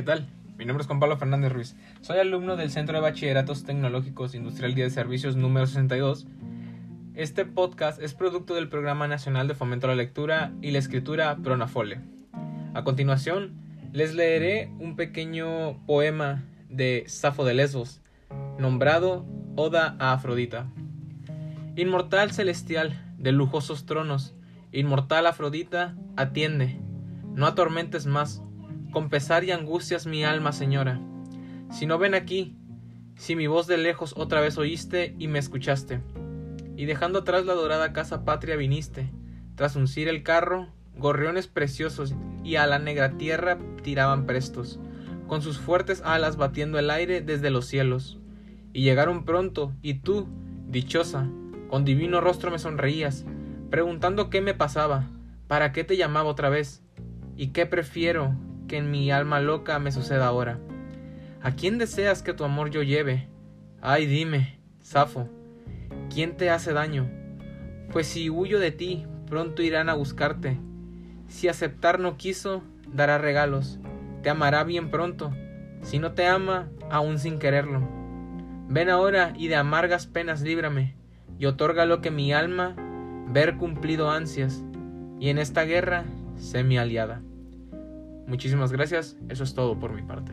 ¿qué tal? Mi nombre es Juan Pablo Fernández Ruiz. Soy alumno del Centro de Bachilleratos Tecnológicos Industrial Día de Servicios número 62. Este podcast es producto del Programa Nacional de Fomento a la Lectura y la Escritura Pronafole. A continuación, les leeré un pequeño poema de Safo de Lesbos, nombrado Oda a Afrodita. Inmortal celestial de lujosos tronos, inmortal Afrodita, atiende, no atormentes más, con pesar y angustias mi alma, señora. Si no ven aquí, si mi voz de lejos otra vez oíste y me escuchaste, y dejando atrás la dorada casa patria viniste, tras uncir el carro, gorriones preciosos y a la negra tierra tiraban prestos, con sus fuertes alas batiendo el aire desde los cielos. Y llegaron pronto, y tú, dichosa, con divino rostro me sonreías, preguntando qué me pasaba, para qué te llamaba otra vez, y qué prefiero que en mi alma loca me suceda ahora. ¿A quién deseas que tu amor yo lleve? Ay, dime, Safo, ¿quién te hace daño? Pues si huyo de ti, pronto irán a buscarte. Si aceptar no quiso, dará regalos, te amará bien pronto. Si no te ama, aún sin quererlo. Ven ahora y de amargas penas líbrame, y otorga lo que mi alma ver cumplido ansias, y en esta guerra sé mi aliada. Muchísimas gracias, eso es todo por mi parte.